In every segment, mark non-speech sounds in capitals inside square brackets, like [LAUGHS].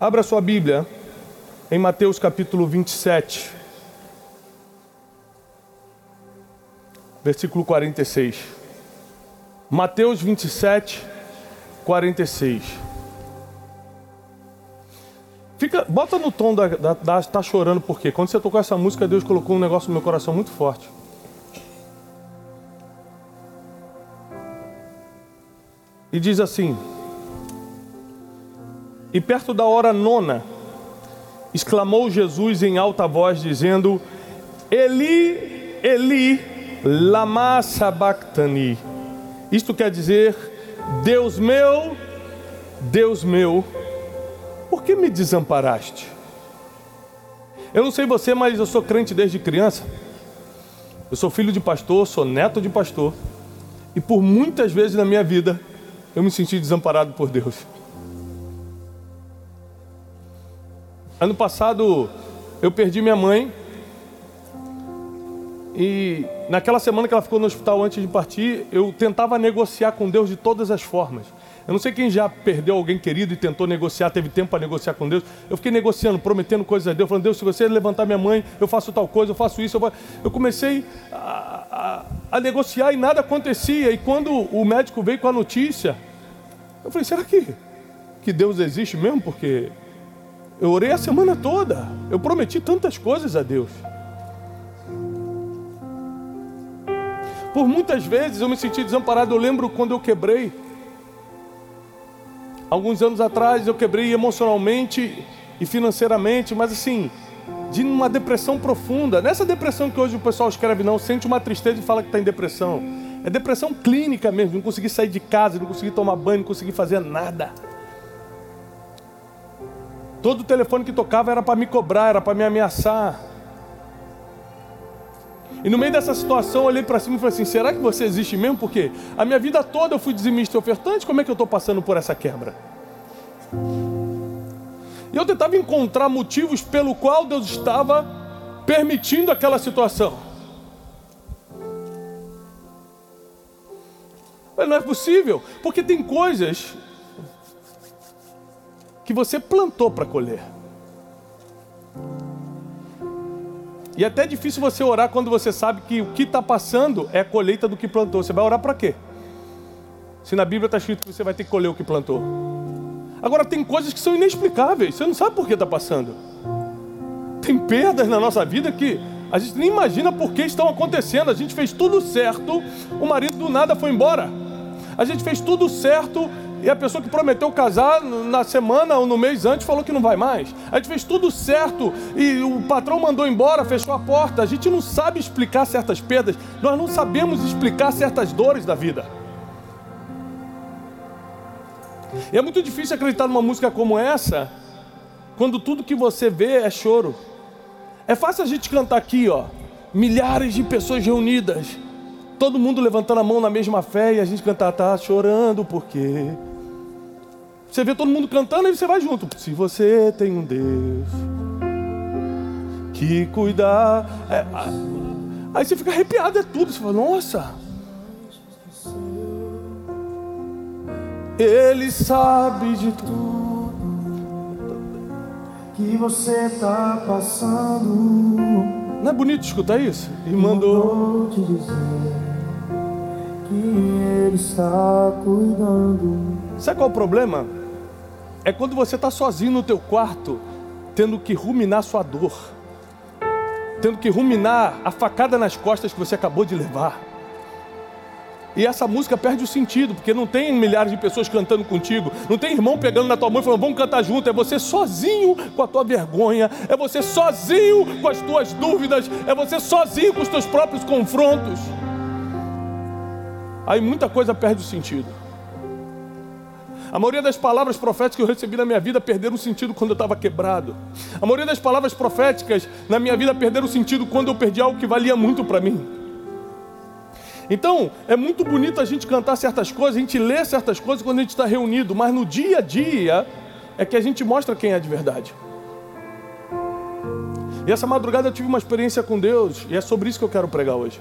Abra sua Bíblia em Mateus capítulo 27, versículo 46. Mateus 27, 46. Fica, bota no tom da, da, da tá chorando porque quando você tocou essa música Deus colocou um negócio no meu coração muito forte. E diz assim: E perto da hora nona, exclamou Jesus em alta voz, dizendo: Eli, Eli, lama sabachthani. Isto quer dizer: Deus meu, Deus meu, por que me desamparaste? Eu não sei você, mas eu sou crente desde criança. Eu sou filho de pastor, sou neto de pastor. E por muitas vezes na minha vida, eu me senti desamparado por Deus. Ano passado eu perdi minha mãe. E naquela semana que ela ficou no hospital antes de partir, eu tentava negociar com Deus de todas as formas. Eu não sei quem já perdeu alguém querido e tentou negociar, teve tempo para negociar com Deus. Eu fiquei negociando, prometendo coisas a Deus, falando: Deus, se você levantar minha mãe, eu faço tal coisa, eu faço isso. Eu, eu comecei a, a, a negociar e nada acontecia. E quando o médico veio com a notícia, eu falei, será que, que Deus existe mesmo? Porque eu orei a semana toda. Eu prometi tantas coisas a Deus. Por muitas vezes eu me senti desamparado. Eu lembro quando eu quebrei. Alguns anos atrás eu quebrei emocionalmente e financeiramente, mas assim, de uma depressão profunda. Nessa depressão que hoje o pessoal escreve, não, sente uma tristeza e fala que está em depressão. É depressão clínica mesmo, não conseguir sair de casa, não conseguir tomar banho, não conseguir fazer nada. Todo telefone que tocava era para me cobrar, era para me ameaçar. E no meio dessa situação eu olhei para cima e falei assim: será que você existe mesmo? Porque a minha vida toda eu fui dizimista e ofertante, como é que eu estou passando por essa quebra? E eu tentava encontrar motivos pelo qual Deus estava permitindo aquela situação. Mas não é possível, porque tem coisas que você plantou para colher. E é até difícil você orar quando você sabe que o que está passando é a colheita do que plantou. Você vai orar para quê? Se na Bíblia está escrito que você vai ter que colher o que plantou. Agora tem coisas que são inexplicáveis. Você não sabe por que está passando. Tem perdas na nossa vida que a gente nem imagina por que estão acontecendo. A gente fez tudo certo, o marido do nada foi embora. A gente fez tudo certo e a pessoa que prometeu casar na semana ou no mês antes falou que não vai mais. A gente fez tudo certo e o patrão mandou embora, fechou a porta. A gente não sabe explicar certas perdas, nós não sabemos explicar certas dores da vida. E é muito difícil acreditar numa música como essa, quando tudo que você vê é choro. É fácil a gente cantar aqui, ó, milhares de pessoas reunidas todo mundo levantando a mão na mesma fé e a gente cantar, tá chorando porque. Você vê todo mundo cantando e você vai junto. Se você tem um Deus que cuidar. É, aí você fica arrepiado, é tudo. Você fala, nossa. Ele sabe de tudo que você está passando. Não é bonito escutar isso? E mandou. te dizer que Ele está cuidando. Sabe qual é o problema? É quando você está sozinho no teu quarto, tendo que ruminar sua dor, tendo que ruminar a facada nas costas que você acabou de levar. E essa música perde o sentido, porque não tem milhares de pessoas cantando contigo, não tem irmão pegando na tua mão e falando, vamos cantar junto. É você sozinho com a tua vergonha, é você sozinho com as tuas dúvidas, é você sozinho com os teus próprios confrontos aí muita coisa perde o sentido. A maioria das palavras proféticas que eu recebi na minha vida perderam sentido quando eu estava quebrado. A maioria das palavras proféticas na minha vida perderam sentido quando eu perdi algo que valia muito para mim. Então, é muito bonito a gente cantar certas coisas, a gente ler certas coisas quando a gente está reunido, mas no dia a dia é que a gente mostra quem é de verdade. E essa madrugada eu tive uma experiência com Deus, e é sobre isso que eu quero pregar hoje.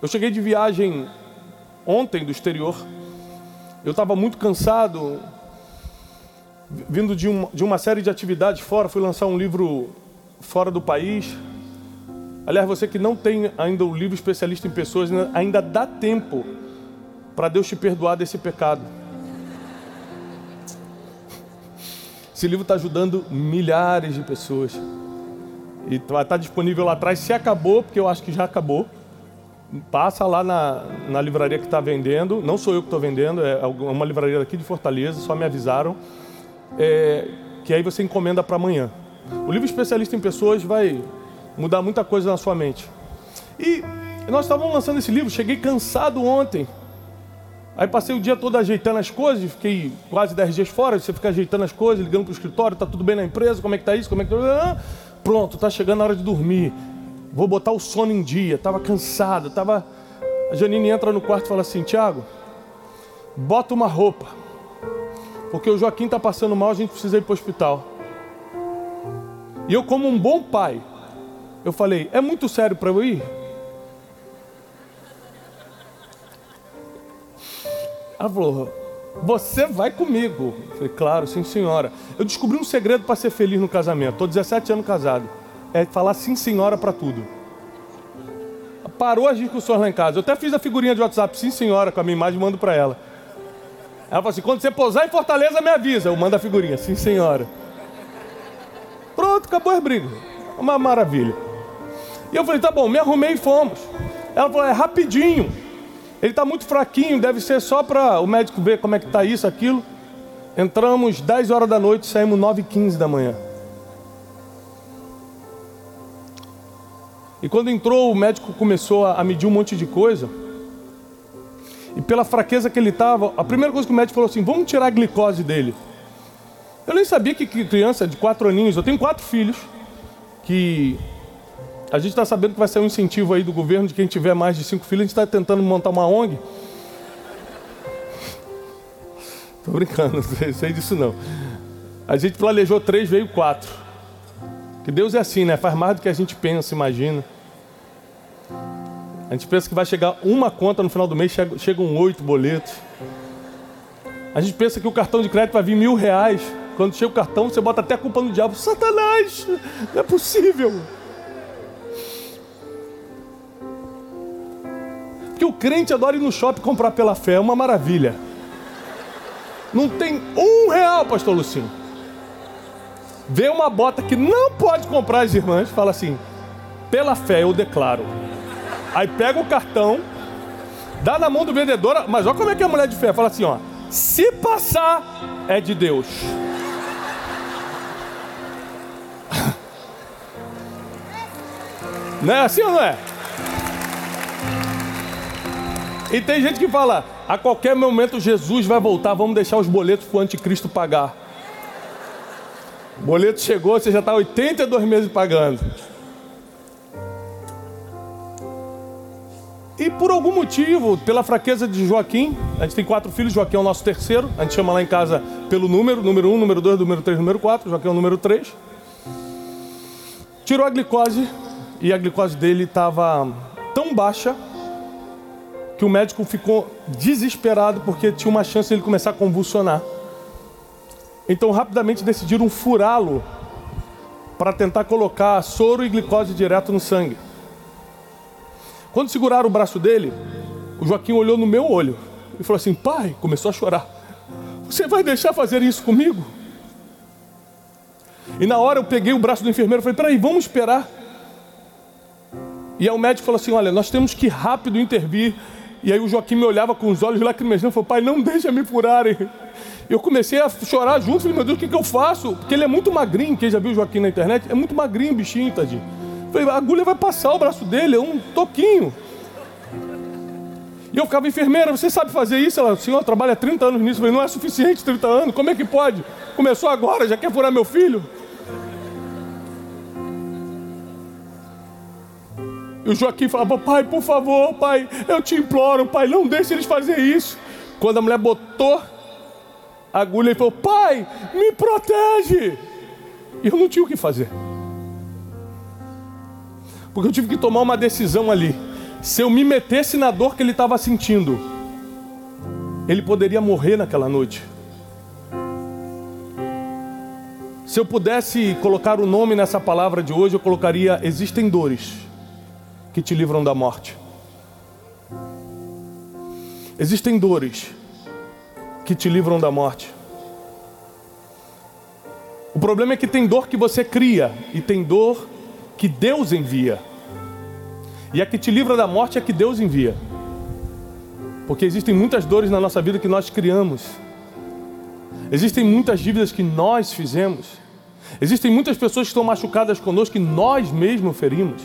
Eu cheguei de viagem ontem do exterior. Eu estava muito cansado. vindo de, um, de uma série de atividades fora, fui lançar um livro fora do país. Aliás, você que não tem ainda o livro especialista em pessoas, ainda dá tempo para Deus te perdoar desse pecado. Esse livro está ajudando milhares de pessoas. E vai estar disponível lá atrás. Se acabou, porque eu acho que já acabou. Passa lá na, na livraria que está vendendo. Não sou eu que estou vendendo, é uma livraria daqui de Fortaleza, só me avisaram. É, que aí você encomenda para amanhã. O livro especialista em pessoas vai mudar muita coisa na sua mente. E nós estávamos lançando esse livro, cheguei cansado ontem. Aí passei o dia todo ajeitando as coisas, fiquei quase 10 dias fora, você fica ajeitando as coisas, ligando para o escritório, tá tudo bem na empresa, como é que tá isso, como é que tá... Pronto, tá chegando a hora de dormir. Vou botar o sono em dia, tava cansado, tava... A Janine entra no quarto e fala assim, Tiago, bota uma roupa, porque o Joaquim tá passando mal, a gente precisa ir para o hospital. E eu como um bom pai, eu falei, é muito sério para eu ir? Ela falou: Você vai comigo. Eu falei: Claro, sim, senhora. Eu descobri um segredo para ser feliz no casamento. Estou 17 anos casado. É falar sim, senhora, para tudo. Parou as discussões lá em casa. Eu até fiz a figurinha de WhatsApp, sim, senhora, com a minha imagem, mando para ela. Ela falou assim: quando você pousar em Fortaleza, me avisa. Eu mando a figurinha, sim, senhora. Pronto, acabou as brigas. Uma maravilha. E eu falei: tá bom, me arrumei e fomos. Ela falou: é rapidinho. Ele está muito fraquinho, deve ser só para o médico ver como é que está isso, aquilo. Entramos 10 horas da noite, saímos 9 e 15 da manhã. E quando entrou, o médico começou a medir um monte de coisa. E pela fraqueza que ele estava, a primeira coisa que o médico falou assim: vamos tirar a glicose dele. Eu nem sabia que criança de quatro aninhos, eu tenho quatro filhos, que a gente está sabendo que vai ser um incentivo aí do governo de quem tiver mais de cinco filhos. A gente está tentando montar uma ONG. Tô brincando, [LAUGHS] não sei disso não. A gente planejou três, veio quatro. Que Deus é assim, né? Faz mais do que a gente pensa, imagina. A gente pensa que vai chegar uma conta no final do mês, chegam oito boletos. A gente pensa que o cartão de crédito vai vir mil reais. Quando chega o cartão, você bota até a culpa no diabo. Satanás! Não é possível. Porque o crente adora ir no shopping comprar pela fé, é uma maravilha. Não tem um real, pastor Lucinho. Vê uma bota que não pode comprar as irmãs, fala assim: pela fé eu declaro. Aí pega o cartão, dá na mão do vendedor, mas olha como é que é a mulher de fé fala assim: ó, se passar é de Deus. [LAUGHS] Não é assim ou não é? E tem gente que fala: a qualquer momento Jesus vai voltar, vamos deixar os boletos para o anticristo pagar. Boleto chegou, você já está 82 meses pagando. E por algum motivo, pela fraqueza de Joaquim, a gente tem quatro filhos, Joaquim é o nosso terceiro, a gente chama lá em casa pelo número, número 1, um, número 2, número 3, número 4, Joaquim é o número 3. Tirou a glicose e a glicose dele estava tão baixa que o médico ficou desesperado porque tinha uma chance de ele começar a convulsionar. Então rapidamente decidiram furá-lo para tentar colocar soro e glicose direto no sangue. Quando seguraram o braço dele, o Joaquim olhou no meu olho e falou assim: Pai, começou a chorar. Você vai deixar fazer isso comigo? E na hora eu peguei o braço do enfermeiro e falei: Peraí, vamos esperar. E aí o médico falou assim: Olha, nós temos que rápido intervir e aí o Joaquim me olhava com os olhos lacrimejando e falou: Pai, não deixa me furarem. Eu comecei a chorar junto, falei: Meu Deus, o que, que eu faço? Porque ele é muito magrinho, quem já viu o Joaquim na internet, é muito magrinho, bichinho, tadinho. Falei: A agulha vai passar o braço dele, é um toquinho. E eu ficava, enfermeira, você sabe fazer isso? Ela, senhor, trabalha 30 anos nisso. Eu falei, não é suficiente 30 anos, como é que pode? Começou agora, já quer furar meu filho? E o Joaquim falava, pai, por favor, pai, eu te imploro, pai, não deixe eles fazer isso. Quando a mulher botou agulha, ele falou, pai, me protege. E eu não tinha o que fazer. Porque eu tive que tomar uma decisão ali. Se eu me metesse na dor que ele estava sentindo, ele poderia morrer naquela noite. Se eu pudesse colocar o nome nessa palavra de hoje, eu colocaria: existem dores que te livram da morte. Existem dores que te livram da morte. O problema é que tem dor que você cria e tem dor que Deus envia. E a que te livra da morte é que Deus envia. Porque existem muitas dores na nossa vida que nós criamos. Existem muitas dívidas que nós fizemos. Existem muitas pessoas que estão machucadas conosco que nós mesmos ferimos.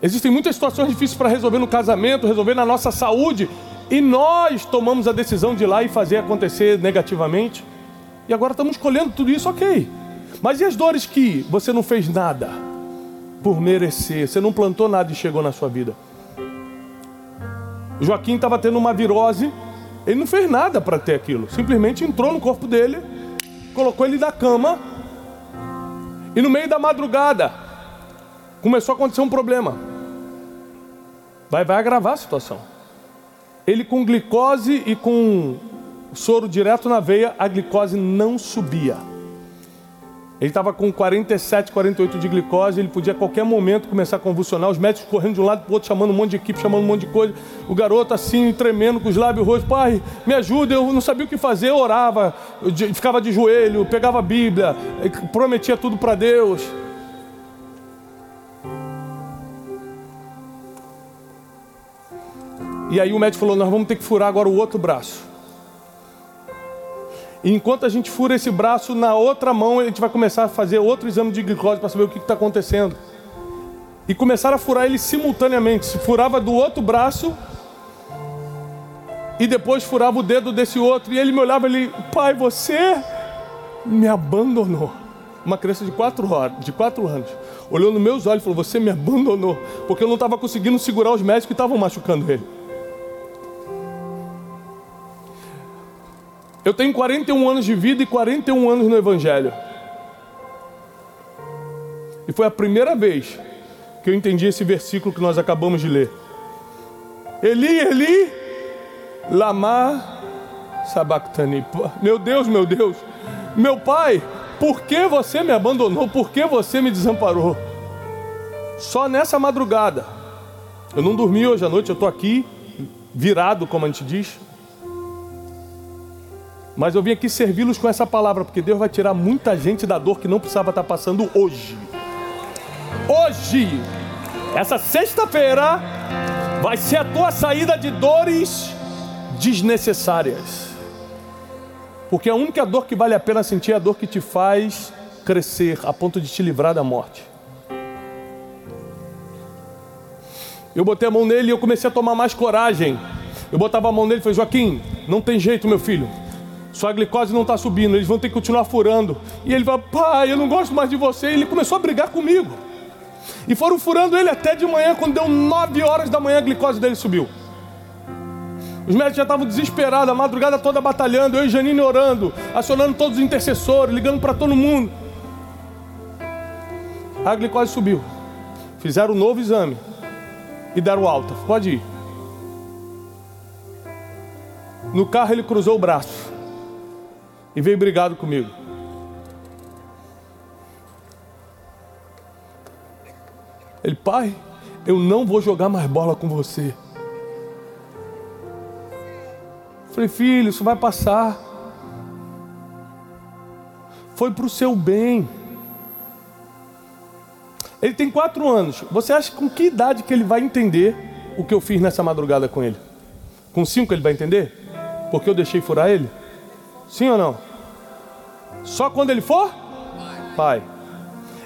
Existem muitas situações difíceis para resolver no casamento, resolver na nossa saúde, e nós tomamos a decisão de ir lá e fazer acontecer negativamente. E agora estamos colhendo tudo isso, ok. Mas e as dores que você não fez nada por merecer? Você não plantou nada e chegou na sua vida. O Joaquim estava tendo uma virose, ele não fez nada para ter aquilo. Simplesmente entrou no corpo dele, colocou ele na cama, e no meio da madrugada começou a acontecer um problema. Vai, vai agravar a situação. Ele com glicose e com soro direto na veia, a glicose não subia. Ele estava com 47, 48 de glicose, ele podia a qualquer momento começar a convulsionar, os médicos correndo de um lado para o outro, chamando um monte de equipe, chamando um monte de coisa. O garoto assim, tremendo, com os lábios rojos, pai, me ajuda, eu não sabia o que fazer, eu orava, eu ficava de joelho, pegava a Bíblia, prometia tudo para Deus. E aí o médico falou: Nós vamos ter que furar agora o outro braço. E enquanto a gente fura esse braço, na outra mão a gente vai começar a fazer outro exame de glicose para saber o que está acontecendo. E começaram a furar ele simultaneamente. Se furava do outro braço e depois furava o dedo desse outro. E ele me olhava ele, pai, você me abandonou. Uma criança de quatro, horas, de quatro anos olhou nos meus olhos e falou: Você me abandonou, porque eu não estava conseguindo segurar os médicos que estavam machucando ele. Eu tenho 41 anos de vida e 41 anos no Evangelho. E foi a primeira vez que eu entendi esse versículo que nós acabamos de ler. Eli, Eli, lama sabachthani. Meu Deus, meu Deus. Meu pai, por que você me abandonou? Por que você me desamparou? Só nessa madrugada. Eu não dormi hoje à noite, eu estou aqui, virado, como a gente diz. Mas eu vim aqui servi-los com essa palavra, porque Deus vai tirar muita gente da dor que não precisava estar passando hoje. Hoje, essa sexta-feira, vai ser a tua saída de dores desnecessárias. Porque a única dor que vale a pena sentir é a dor que te faz crescer a ponto de te livrar da morte. Eu botei a mão nele e eu comecei a tomar mais coragem. Eu botava a mão nele e falei: Joaquim, não tem jeito, meu filho sua glicose não está subindo, eles vão ter que continuar furando. E ele fala, pai, eu não gosto mais de você. E ele começou a brigar comigo. E foram furando ele até de manhã, quando deu 9 horas da manhã, a glicose dele subiu. Os médicos já estavam desesperados, a madrugada toda batalhando, eu e Janine orando, acionando todos os intercessores, ligando para todo mundo. A glicose subiu. Fizeram um novo exame e deram alta. Pode ir. No carro ele cruzou o braço e veio brigado comigo. Ele, pai, eu não vou jogar mais bola com você. Falei, filho, isso vai passar. Foi para o seu bem. Ele tem quatro anos. Você acha com que idade que ele vai entender o que eu fiz nessa madrugada com ele? Com cinco ele vai entender? Porque eu deixei furar ele? Sim ou não? Só quando ele for? Pai.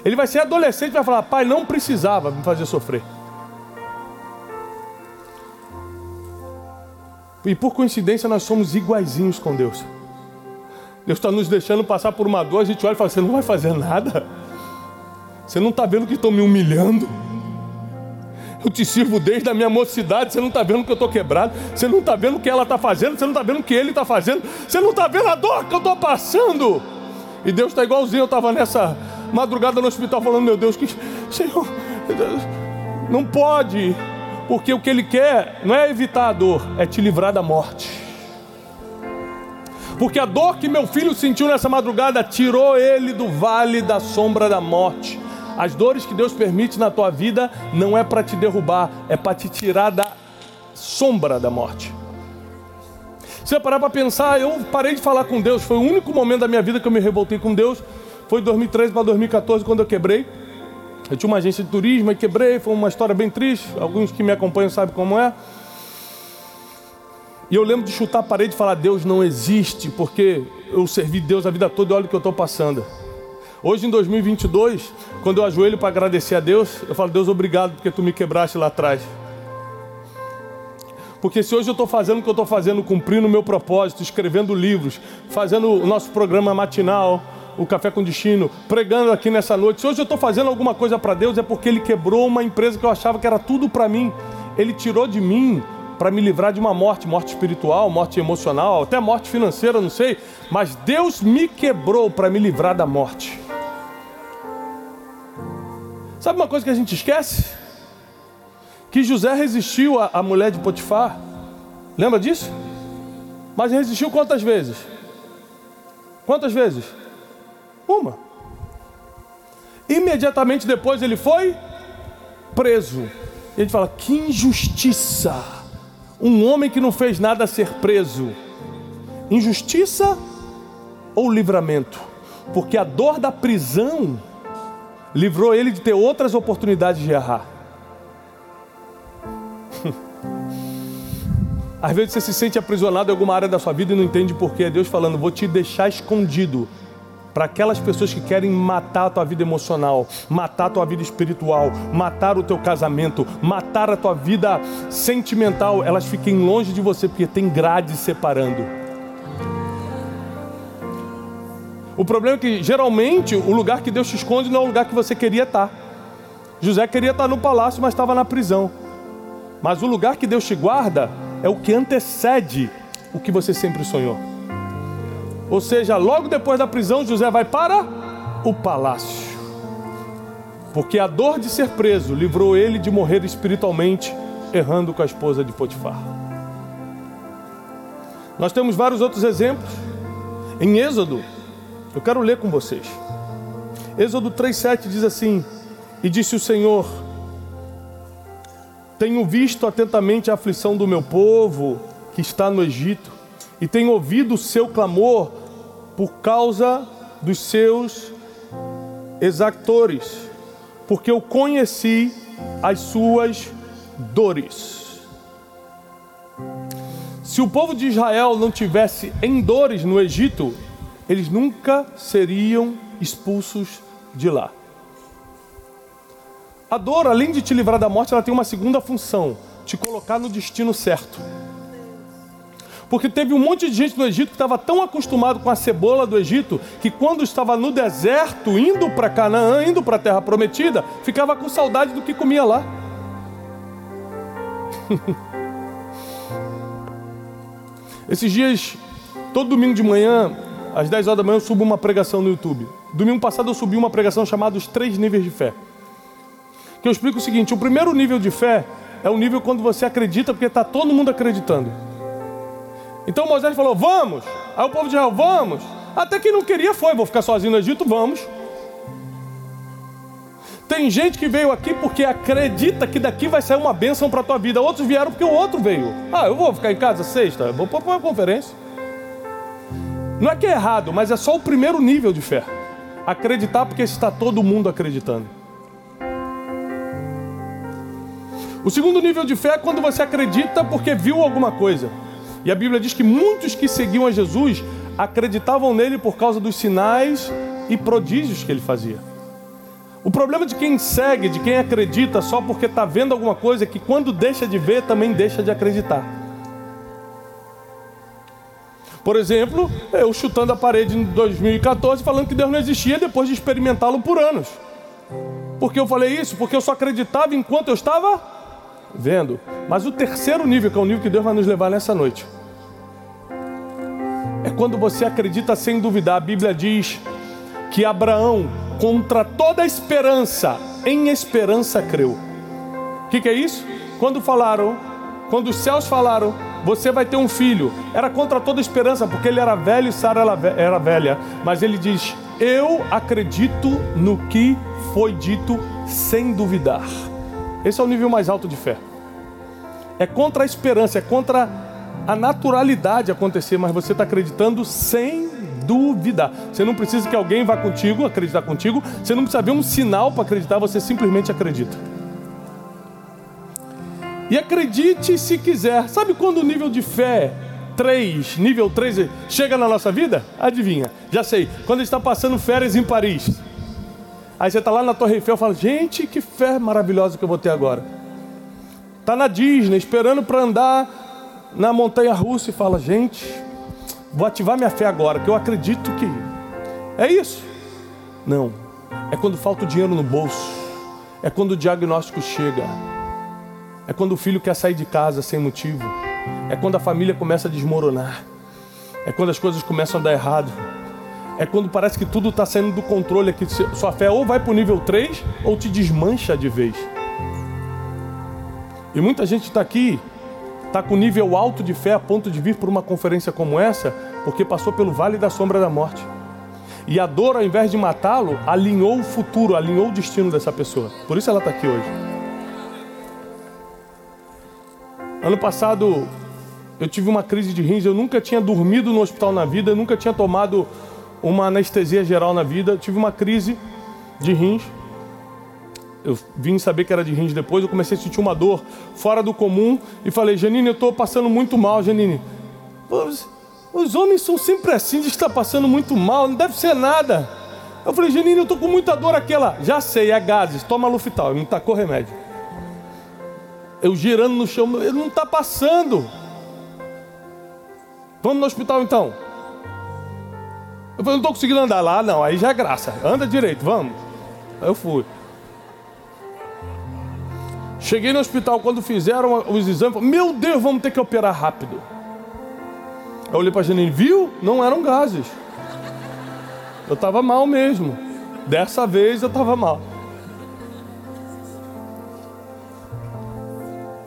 Ele vai ser adolescente e vai falar: Pai, não precisava me fazer sofrer. E por coincidência nós somos iguaizinhos com Deus. Deus está nos deixando passar por uma dor, a gente olha e fala: Você não vai fazer nada? Você não está vendo que estou me humilhando? Eu te sirvo desde a minha mocidade. Você não está vendo que eu estou quebrado. Você não está vendo o que ela está fazendo. Você não está vendo o que ele está fazendo. Você não está vendo a dor que eu estou passando. E Deus está igualzinho. Eu estava nessa madrugada no hospital falando: Meu Deus, que Senhor, não pode. Porque o que Ele quer não é evitar a dor, é te livrar da morte. Porque a dor que meu filho sentiu nessa madrugada tirou ele do vale da sombra da morte. As dores que Deus permite na tua vida não é para te derrubar, é para te tirar da sombra da morte. Se eu parar para pensar, eu parei de falar com Deus. Foi o único momento da minha vida que eu me revoltei com Deus. Foi de 2013 para 2014, quando eu quebrei. Eu tinha uma agência de turismo e quebrei. Foi uma história bem triste. Alguns que me acompanham sabem como é. E eu lembro de chutar a parede e falar: Deus não existe, porque eu servi Deus a vida toda e olha o que eu estou passando. Hoje, em 2022, quando eu ajoelho para agradecer a Deus, eu falo: Deus, obrigado porque tu me quebraste lá atrás. Porque se hoje eu estou fazendo o que eu estou fazendo, cumprindo o meu propósito, escrevendo livros, fazendo o nosso programa matinal, o Café com Destino, pregando aqui nessa noite, se hoje eu estou fazendo alguma coisa para Deus, é porque Ele quebrou uma empresa que eu achava que era tudo para mim. Ele tirou de mim para me livrar de uma morte, morte espiritual, morte emocional, até morte financeira, não sei. Mas Deus me quebrou para me livrar da morte. Sabe uma coisa que a gente esquece? Que José resistiu à, mulher de Potifar. Lembra disso? Mas resistiu quantas vezes? Quantas vezes? Uma. Imediatamente depois ele foi preso. E a gente fala: que injustiça! um homem que não fez nada ser preso? Injustiça ou livramento? Porque a dor da prisão livrou ele de ter outras oportunidades de errar. [LAUGHS] Às vezes você se sente aprisionado em alguma área da sua vida e não entende porquê. É Deus falando: vou te deixar escondido para aquelas pessoas que querem matar a tua vida emocional, matar a tua vida espiritual, matar o teu casamento, matar a tua vida sentimental, elas fiquem longe de você porque tem grade separando. O problema é que geralmente o lugar que Deus te esconde não é o lugar que você queria estar. José queria estar no palácio, mas estava na prisão. Mas o lugar que Deus te guarda é o que antecede o que você sempre sonhou. Ou seja, logo depois da prisão, José vai para o palácio. Porque a dor de ser preso livrou ele de morrer espiritualmente, errando com a esposa de Potifar. Nós temos vários outros exemplos. Em Êxodo, eu quero ler com vocês. Êxodo 3,7 diz assim: E disse o Senhor: Tenho visto atentamente a aflição do meu povo que está no Egito, e tenho ouvido o seu clamor por causa dos seus exactores, porque eu conheci as suas dores. Se o povo de Israel não tivesse em dores no Egito, eles nunca seriam expulsos de lá. A dor, além de te livrar da morte, ela tem uma segunda função: te colocar no destino certo. Porque teve um monte de gente no Egito que estava tão acostumado com a cebola do Egito que quando estava no deserto, indo para Canaã, indo para a terra prometida, ficava com saudade do que comia lá. [LAUGHS] Esses dias, todo domingo de manhã, às 10 horas da manhã, eu subo uma pregação no YouTube. Domingo passado eu subi uma pregação chamada Os Três Níveis de Fé. Que eu explico o seguinte: o primeiro nível de fé é o nível quando você acredita porque está todo mundo acreditando. Então Moisés falou: Vamos. Aí o povo de Israel: Vamos. Até quem não queria foi: Vou ficar sozinho no Egito, vamos. Tem gente que veio aqui porque acredita que daqui vai sair uma bênção para a tua vida. Outros vieram porque o outro veio. Ah, eu vou ficar em casa sexta, vou para uma conferência. Não é que é errado, mas é só o primeiro nível de fé. Acreditar porque está todo mundo acreditando. O segundo nível de fé é quando você acredita porque viu alguma coisa. E a Bíblia diz que muitos que seguiam a Jesus acreditavam nele por causa dos sinais e prodígios que ele fazia. O problema de quem segue, de quem acredita só porque está vendo alguma coisa, é que quando deixa de ver, também deixa de acreditar. Por exemplo, eu chutando a parede em 2014 falando que Deus não existia depois de experimentá-lo por anos. Por que eu falei isso? Porque eu só acreditava enquanto eu estava vendo. Mas o terceiro nível, que é o nível que Deus vai nos levar nessa noite, é quando você acredita sem duvidar. A Bíblia diz que Abraão, contra toda esperança, em esperança creu. O que, que é isso? Quando falaram, quando os céus falaram você vai ter um filho. Era contra toda esperança, porque ele era velho e Sara era velha. Mas ele diz: Eu acredito no que foi dito sem duvidar. Esse é o nível mais alto de fé. É contra a esperança, é contra a naturalidade acontecer, mas você está acreditando sem duvidar. Você não precisa que alguém vá contigo, acreditar contigo. Você não precisa ver um sinal para acreditar, você simplesmente acredita. E acredite se quiser. Sabe quando o nível de fé 3, nível 3, chega na nossa vida? Adivinha, já sei. Quando está passando férias em Paris. Aí você está lá na Torre Eiffel e fala: Gente, que fé maravilhosa que eu vou ter agora. Está na Disney, esperando para andar na montanha russa e fala: Gente, vou ativar minha fé agora, que eu acredito que. É isso? Não. É quando falta o dinheiro no bolso. É quando o diagnóstico chega. É quando o filho quer sair de casa sem motivo. É quando a família começa a desmoronar. É quando as coisas começam a dar errado. É quando parece que tudo está saindo do controle aqui. Sua fé ou vai para o nível 3 ou te desmancha de vez. E muita gente está aqui, está com nível alto de fé a ponto de vir para uma conferência como essa, porque passou pelo vale da sombra da morte. E a dor, ao invés de matá-lo, alinhou o futuro, alinhou o destino dessa pessoa. Por isso ela está aqui hoje. Ano passado eu tive uma crise de rins, eu nunca tinha dormido no hospital na vida, nunca tinha tomado uma anestesia geral na vida, eu tive uma crise de rins. Eu vim saber que era de rins depois, eu comecei a sentir uma dor fora do comum e falei, Janine, eu estou passando muito mal, Janine. Os, homens são sempre assim, de estar passando muito mal, não deve ser nada. Eu falei, Janine, eu estou com muita dor aquela. Já sei, é gases, toma Luftal, me tacou remédio eu girando no chão, ele não está passando. Vamos no hospital então. Eu falei, não estou conseguindo andar lá, não, aí já é graça. Anda direito, vamos. Aí eu fui. Cheguei no hospital, quando fizeram os exames, falei, meu Deus, vamos ter que operar rápido. Eu olhei para a Janine, viu? Não eram gases. Eu estava mal mesmo. Dessa vez eu estava mal.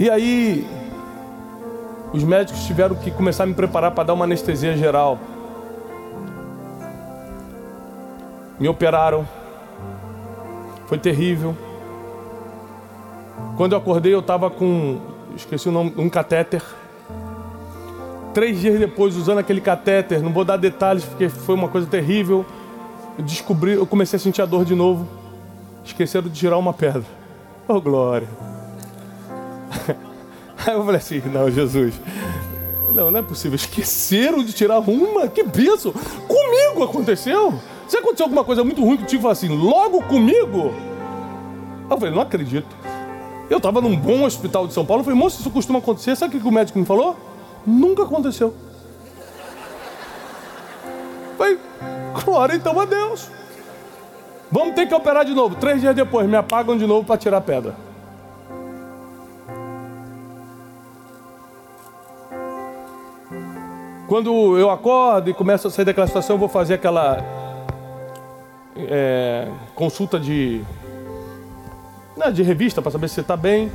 E aí, os médicos tiveram que começar a me preparar para dar uma anestesia geral. Me operaram. Foi terrível. Quando eu acordei, eu estava com. Esqueci o nome, um catéter. Três dias depois, usando aquele catéter, não vou dar detalhes porque foi uma coisa terrível. Eu descobri, eu comecei a sentir a dor de novo. Esqueceram de tirar uma pedra. Oh, glória. [LAUGHS] Aí eu falei assim: não, Jesus, não, não é possível. Esqueceram de tirar uma? Que benção! Comigo aconteceu? Se aconteceu alguma coisa muito ruim contigo, fala assim, logo comigo? Eu falei, não acredito. Eu estava num bom hospital de São Paulo. Eu falei, moço, isso costuma acontecer. Sabe o que o médico me falou? Nunca aconteceu. Eu falei, glória então a Deus. Vamos ter que operar de novo. Três dias depois, me apagam de novo para tirar a pedra. Quando eu acordo e começo a sair daquela situação, eu vou fazer aquela é, consulta de, né, de revista para saber se você está bem.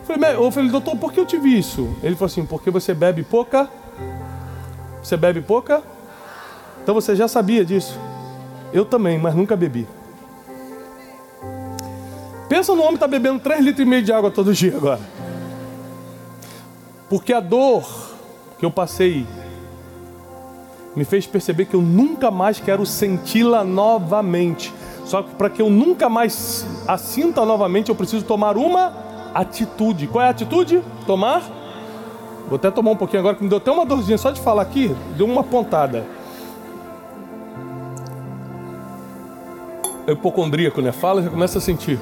Eu falei, eu falei, doutor, por que eu tive isso? Ele falou assim, porque você bebe pouca. Você bebe pouca? Então você já sabia disso. Eu também, mas nunca bebi. Pensa no homem que está bebendo 3 litros e meio de água todo dia agora. Porque a dor que eu passei me fez perceber que eu nunca mais quero senti-la novamente. Só que para que eu nunca mais a sinta novamente, eu preciso tomar uma atitude. Qual é a atitude? Tomar. Vou até tomar um pouquinho agora, que me deu até uma dorzinha só de falar aqui, deu uma pontada. É hipocondríaco, né? Fala, já começa a sentir.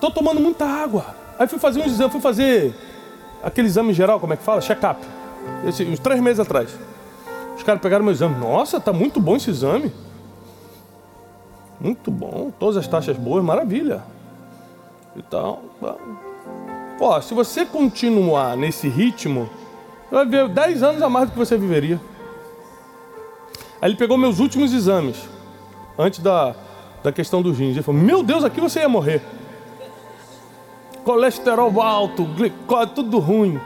Tô tomando muita água. Aí fui fazer um exame, fui fazer aquele exame geral, como é que fala? Check-up. Uns três meses atrás. Os caras pegaram meu exame. Nossa, tá muito bom esse exame. Muito bom. Todas as taxas boas, maravilha. Então, ó, se você continuar nesse ritmo, vai ver 10 anos a mais do que você viveria. Aí ele pegou meus últimos exames, antes da, da questão dos rins. Ele falou: Meu Deus, aqui você ia morrer. Colesterol alto, glicose, tudo ruim.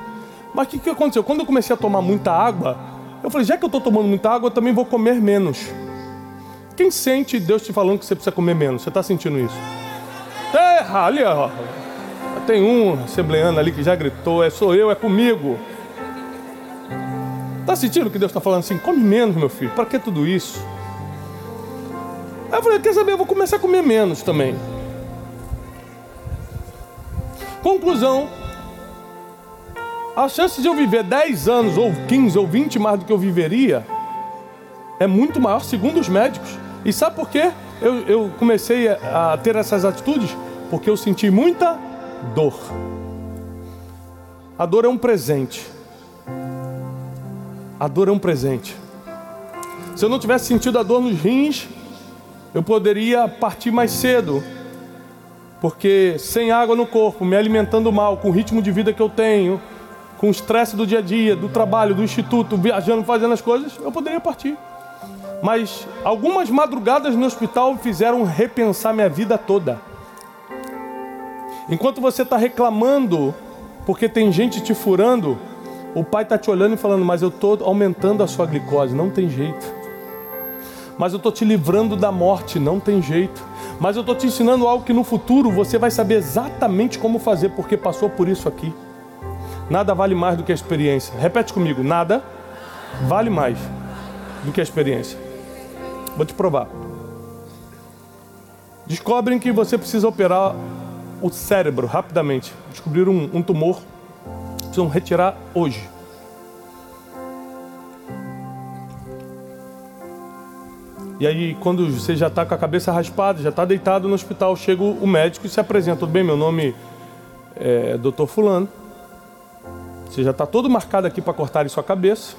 Mas o que, que aconteceu? Quando eu comecei a tomar muita água, eu falei, já que eu estou tomando muita água, eu também vou comer menos. Quem sente Deus te falando que você precisa comer menos? Você está sentindo isso? Terra, ali ó. Tem um assembleano ali que já gritou, é sou eu, é comigo. Está sentindo que Deus está falando assim? Come menos, meu filho. Para que tudo isso? Aí eu falei, quer saber? Eu vou começar a comer menos também. Conclusão: a chance de eu viver 10 anos, ou 15, ou 20 mais do que eu viveria, é muito maior, segundo os médicos. E sabe por quê? Eu, eu comecei a, a ter essas atitudes? Porque eu senti muita dor. A dor é um presente. A dor é um presente. Se eu não tivesse sentido a dor nos rins, eu poderia partir mais cedo. Porque sem água no corpo, me alimentando mal, com o ritmo de vida que eu tenho, com o estresse do dia a dia, do trabalho, do instituto, viajando, fazendo as coisas, eu poderia partir. Mas algumas madrugadas no hospital fizeram repensar minha vida toda. Enquanto você está reclamando porque tem gente te furando, o pai está te olhando e falando: Mas eu estou aumentando a sua glicose, não tem jeito. Mas eu estou te livrando da morte, não tem jeito. Mas eu estou te ensinando algo que no futuro você vai saber exatamente como fazer, porque passou por isso aqui. Nada vale mais do que a experiência. Repete comigo: nada vale mais do que a experiência. Vou te provar. Descobrem que você precisa operar o cérebro rapidamente. Descobriram um, um tumor. Precisam retirar hoje. E aí, quando você já está com a cabeça raspada, já está deitado no hospital, chega o médico e se apresenta. Tudo bem, meu nome é Dr. Fulano. Você já está todo marcado aqui para cortar sua cabeça.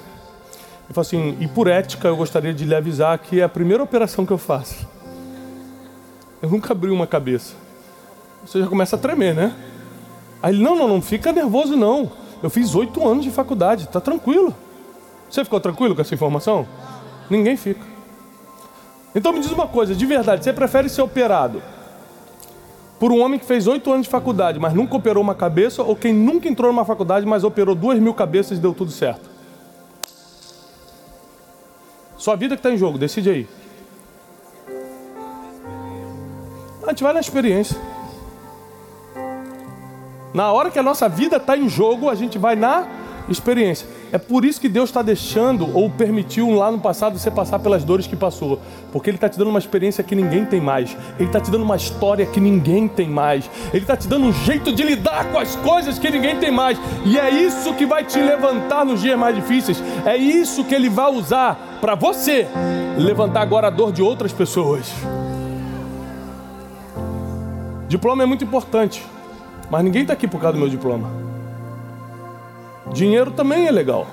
Ele falou assim, e por ética eu gostaria de lhe avisar que é a primeira operação que eu faço. Eu nunca abri uma cabeça. Você já começa a tremer, né? Aí ele, não, não, não fica nervoso não. Eu fiz oito anos de faculdade, tá tranquilo. Você ficou tranquilo com essa informação? Ninguém fica. Então me diz uma coisa, de verdade, você prefere ser operado por um homem que fez oito anos de faculdade, mas nunca operou uma cabeça, ou quem nunca entrou numa faculdade, mas operou duas mil cabeças e deu tudo certo? Sua vida que está em jogo, decide aí. A gente vai na experiência. Na hora que a nossa vida está em jogo, a gente vai na experiência. É por isso que Deus está deixando ou permitiu lá no passado você passar pelas dores que passou. Porque Ele está te dando uma experiência que ninguém tem mais. Ele está te dando uma história que ninguém tem mais. Ele está te dando um jeito de lidar com as coisas que ninguém tem mais. E é isso que vai te levantar nos dias mais difíceis. É isso que Ele vai usar para você levantar agora a dor de outras pessoas. Diploma é muito importante. Mas ninguém está aqui por causa do meu diploma. Dinheiro também é legal.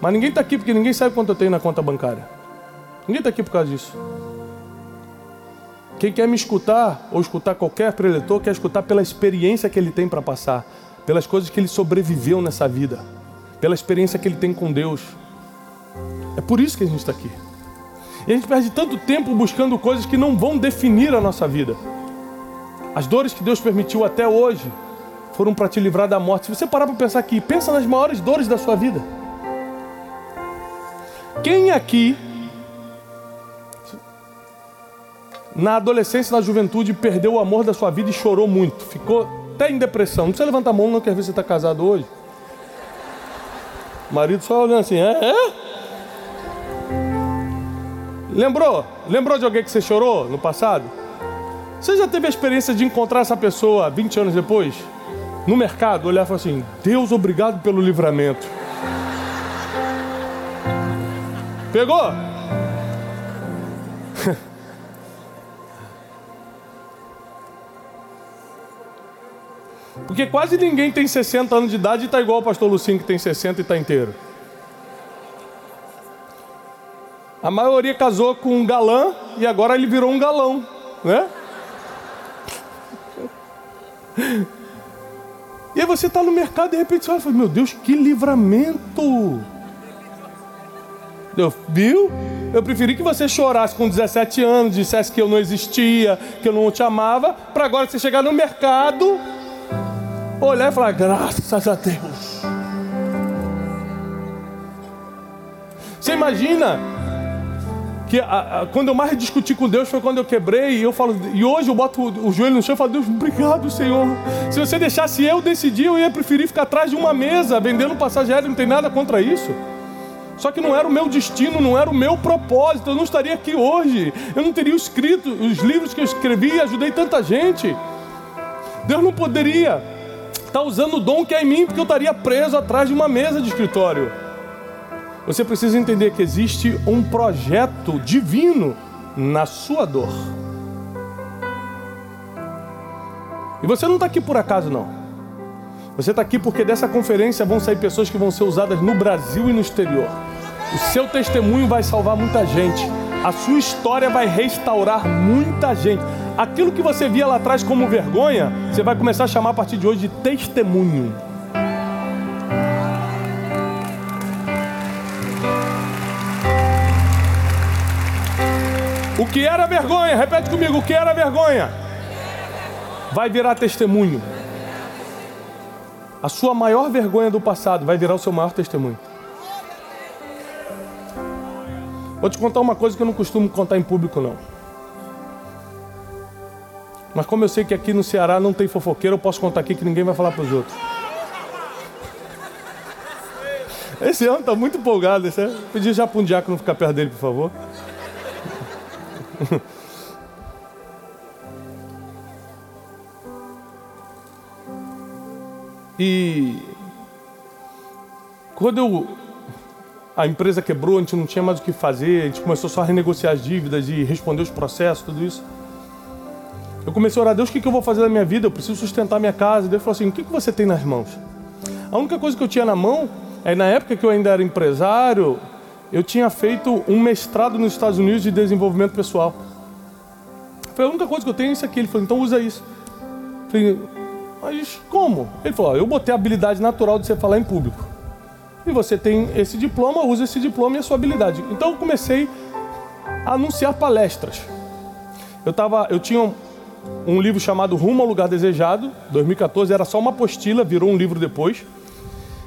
Mas ninguém está aqui porque ninguém sabe quanto eu tenho na conta bancária. Ninguém está aqui por causa disso. Quem quer me escutar ou escutar qualquer preletor quer escutar pela experiência que ele tem para passar, pelas coisas que ele sobreviveu nessa vida, pela experiência que ele tem com Deus. É por isso que a gente está aqui. E a gente perde tanto tempo buscando coisas que não vão definir a nossa vida. As dores que Deus permitiu até hoje foram para te livrar da morte. Se você parar para pensar aqui, pensa nas maiores dores da sua vida. Quem aqui, na adolescência, na juventude, perdeu o amor da sua vida e chorou muito, ficou até em depressão? Não precisa levantar a mão, não quer ver se está casado hoje. O marido só olhando assim, é? é? Lembrou? Lembrou de alguém que você chorou no passado? Você já teve a experiência de encontrar essa pessoa 20 anos depois? No mercado, olhar e falar assim: Deus, obrigado pelo livramento. Pegou? [LAUGHS] Porque quase ninguém tem 60 anos de idade e está igual o pastor Lucinho que tem 60 e está inteiro. A maioria casou com um galã e agora ele virou um galão, né? [LAUGHS] E aí você está no mercado e de repente você olha e fala, meu Deus, que livramento! Eu, viu? Eu preferi que você chorasse com 17 anos, dissesse que eu não existia, que eu não te amava, para agora você chegar no mercado olhar e falar: graças a Deus. Você imagina que a, a, quando eu mais discuti com Deus foi quando eu quebrei e eu falo, e hoje eu boto o, o joelho no chão e falo, Deus, obrigado, Senhor. Se você deixasse eu decidir, eu ia preferir ficar atrás de uma mesa vendendo passagem aérea, não tem nada contra isso. Só que não era o meu destino, não era o meu propósito, eu não estaria aqui hoje. Eu não teria escrito os livros que eu escrevi e ajudei tanta gente. Deus não poderia estar usando o dom que é em mim, porque eu estaria preso atrás de uma mesa de escritório. Você precisa entender que existe um projeto divino na sua dor. E você não está aqui por acaso, não. Você está aqui porque dessa conferência vão sair pessoas que vão ser usadas no Brasil e no exterior. O seu testemunho vai salvar muita gente. A sua história vai restaurar muita gente. Aquilo que você via lá atrás como vergonha, você vai começar a chamar a partir de hoje de testemunho. O que era vergonha, repete comigo, o que era vergonha, vai virar testemunho. A sua maior vergonha do passado vai virar o seu maior testemunho. Vou te contar uma coisa que eu não costumo contar em público, não. Mas como eu sei que aqui no Ceará não tem fofoqueiro, eu posso contar aqui que ninguém vai falar para os outros. Esse ano está muito empolgado. Esse ano. Pedi já para um diácono ficar perto dele, por favor. [LAUGHS] e quando eu, a empresa quebrou, a gente não tinha mais o que fazer, a gente começou só a renegociar as dívidas e responder os processos, tudo isso. Eu comecei a orar, Deus, o que, eu vou fazer na minha vida? Eu preciso sustentar minha casa. Deus falou assim: o que você tem nas mãos? A única coisa que eu tinha na mão é na época que eu ainda era empresário, eu tinha feito um mestrado nos Estados Unidos de desenvolvimento pessoal. Foi a única coisa que eu tenho é isso aqui. Ele falou, então usa isso. Eu falei, mas como? Ele falou, eu botei a habilidade natural de você falar em público. E você tem esse diploma, usa esse diploma e a sua habilidade. Então eu comecei a anunciar palestras. Eu, tava, eu tinha um, um livro chamado Rumo ao Lugar Desejado, 2014, era só uma apostila, virou um livro depois.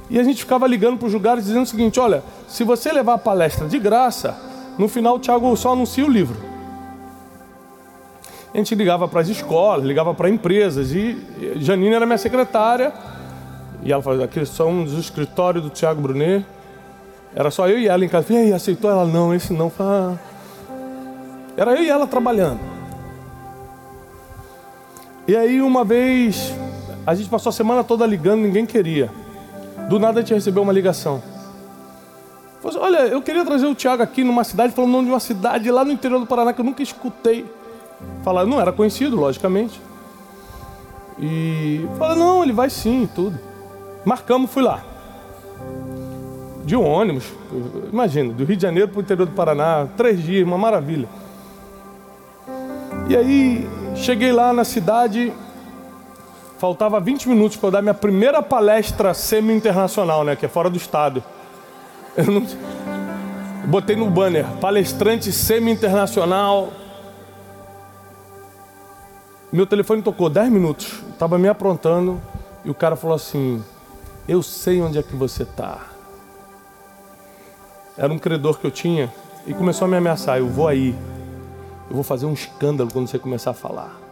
E a gente ficava ligando para os lugares dizendo o seguinte: olha, se você levar a palestra de graça, no final o Tiago só anuncia o livro. A gente ligava para as escolas, ligava para empresas, e Janine era minha secretária, e ela falou: aqui somos o escritório do Tiago Brunet. Era só eu e ela em casa. E aí, aceitou? Ela, não, esse não. Fala. Era eu e ela trabalhando. E aí, uma vez, a gente passou a semana toda ligando, ninguém queria. Do nada a gente recebeu uma ligação. Falou assim, olha, eu queria trazer o Tiago aqui numa cidade, falando o nome de uma cidade lá no interior do Paraná que eu nunca escutei. Falar, não era conhecido, logicamente. E falou, não, ele vai sim, tudo. Marcamos, fui lá. De um ônibus, imagina, do Rio de Janeiro para o interior do Paraná, três dias, uma maravilha. E aí, cheguei lá na cidade, faltava 20 minutos para eu dar minha primeira palestra semi-internacional, né? Que é fora do estado. Eu não... [LAUGHS] Botei no banner, palestrante semi-internacional. Meu telefone tocou 10 minutos. Estava me aprontando e o cara falou assim: Eu sei onde é que você está. Era um credor que eu tinha e começou a me ameaçar: Eu vou aí. Eu vou fazer um escândalo quando você começar a falar.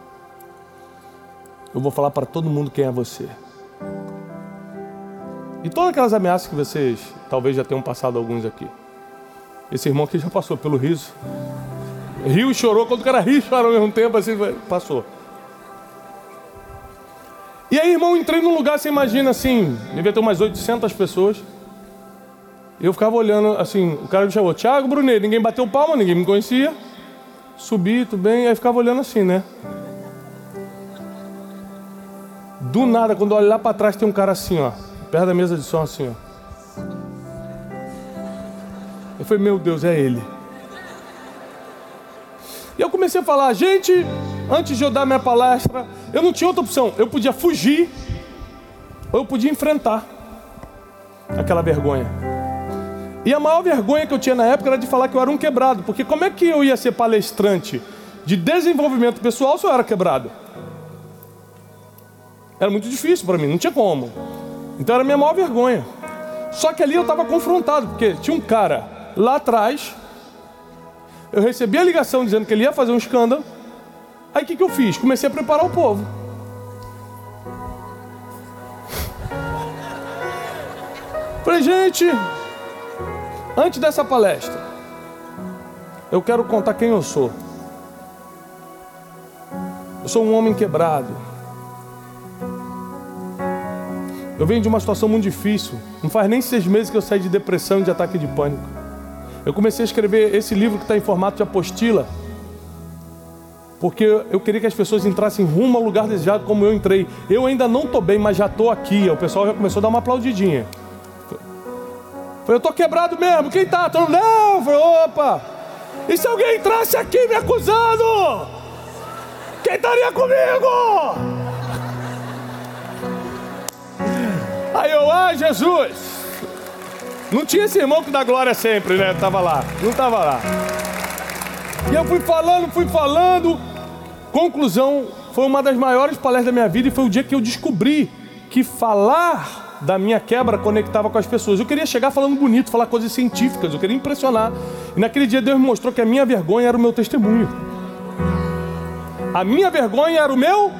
Eu vou falar para todo mundo quem é você. E todas aquelas ameaças que vocês talvez já tenham passado alguns aqui. Esse irmão aqui já passou pelo riso. Riu e chorou. Quando o cara riu e chorou ao mesmo tempo, assim, passou. E aí, irmão, entrei num lugar, você imagina assim, devia ter umas 800 pessoas. Eu ficava olhando, assim, o cara me chamou, Tiago Brunet, ninguém bateu palma, ninguém me conhecia. Subi, tudo bem, aí ficava olhando assim, né? Do nada, quando olho lá para trás, tem um cara assim, ó, perto da mesa de som, assim, ó. Eu falei, meu Deus, é ele. E eu comecei a falar, gente, antes de eu dar minha palestra, eu não tinha outra opção. Eu podia fugir, ou eu podia enfrentar aquela vergonha. E a maior vergonha que eu tinha na época era de falar que eu era um quebrado, porque como é que eu ia ser palestrante de desenvolvimento pessoal se eu era quebrado? Era muito difícil para mim, não tinha como. Então era a minha maior vergonha. Só que ali eu estava confrontado, porque tinha um cara lá atrás. Eu recebi a ligação dizendo que ele ia fazer um escândalo. Aí o que, que eu fiz? Comecei a preparar o povo. Falei, gente, antes dessa palestra, eu quero contar quem eu sou. Eu sou um homem quebrado. Eu venho de uma situação muito difícil. Não faz nem seis meses que eu saí de depressão e de ataque de pânico. Eu comecei a escrever esse livro que está em formato de apostila, porque eu queria que as pessoas entrassem rumo ao lugar desejado como eu entrei. Eu ainda não estou bem, mas já estou aqui. O pessoal já começou a dar uma aplaudidinha. Falei, eu estou quebrado mesmo. Quem está? Todo não. Falei, opa. E se alguém entrasse aqui me acusando? Quem estaria comigo? Ah, Jesus. Não tinha esse irmão que dá glória sempre, né? Tava lá, não tava lá. E eu fui falando, fui falando. Conclusão, foi uma das maiores palestras da minha vida e foi o dia que eu descobri que falar da minha quebra conectava com as pessoas. Eu queria chegar falando bonito, falar coisas científicas, eu queria impressionar. E naquele dia Deus me mostrou que a minha vergonha era o meu testemunho. A minha vergonha era o meu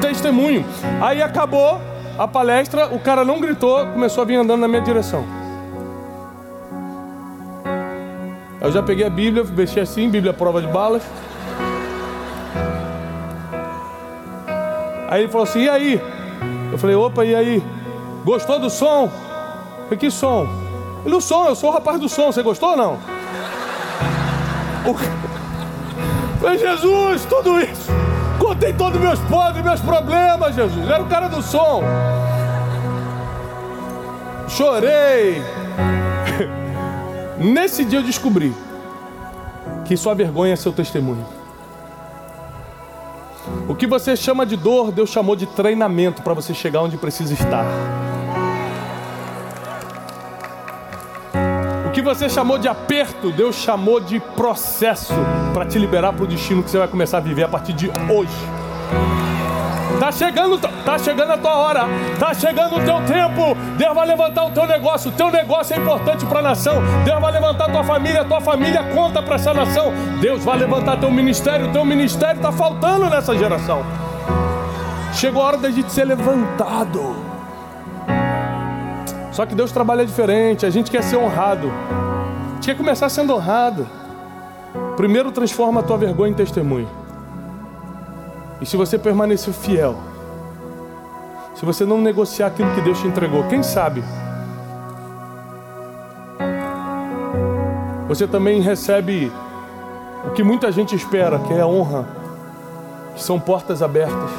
testemunho. Aí acabou a palestra, o cara não gritou, começou a vir andando na minha direção. Eu já peguei a Bíblia, vesti assim, Bíblia prova de balas. Aí ele falou assim: e aí? Eu falei: opa, e aí? Gostou do som? Eu falei: que som? Ele: o som, eu sou o rapaz do som, você gostou ou não? O... [LAUGHS] Falei, Jesus, tudo isso. Contei todos os meus podres, meus problemas, Jesus. Era o cara do som. Chorei. [LAUGHS] Nesse dia eu descobri que sua vergonha é seu testemunho. O que você chama de dor, Deus chamou de treinamento para você chegar onde precisa estar. Que você chamou de aperto, Deus chamou de processo para te liberar para o destino que você vai começar a viver a partir de hoje. Tá chegando, tá chegando a tua hora, tá chegando o teu tempo. Deus vai levantar o teu negócio. O teu negócio é importante para a nação. Deus vai levantar a tua família, a tua família conta para essa nação. Deus vai levantar teu ministério, o teu ministério está faltando nessa geração. Chegou a hora da gente ser levantado. Só que Deus trabalha diferente, a gente quer ser honrado. A gente quer começar sendo honrado. Primeiro transforma a tua vergonha em testemunho. E se você permanecer fiel, se você não negociar aquilo que Deus te entregou, quem sabe? Você também recebe o que muita gente espera, que é a honra, que são portas abertas.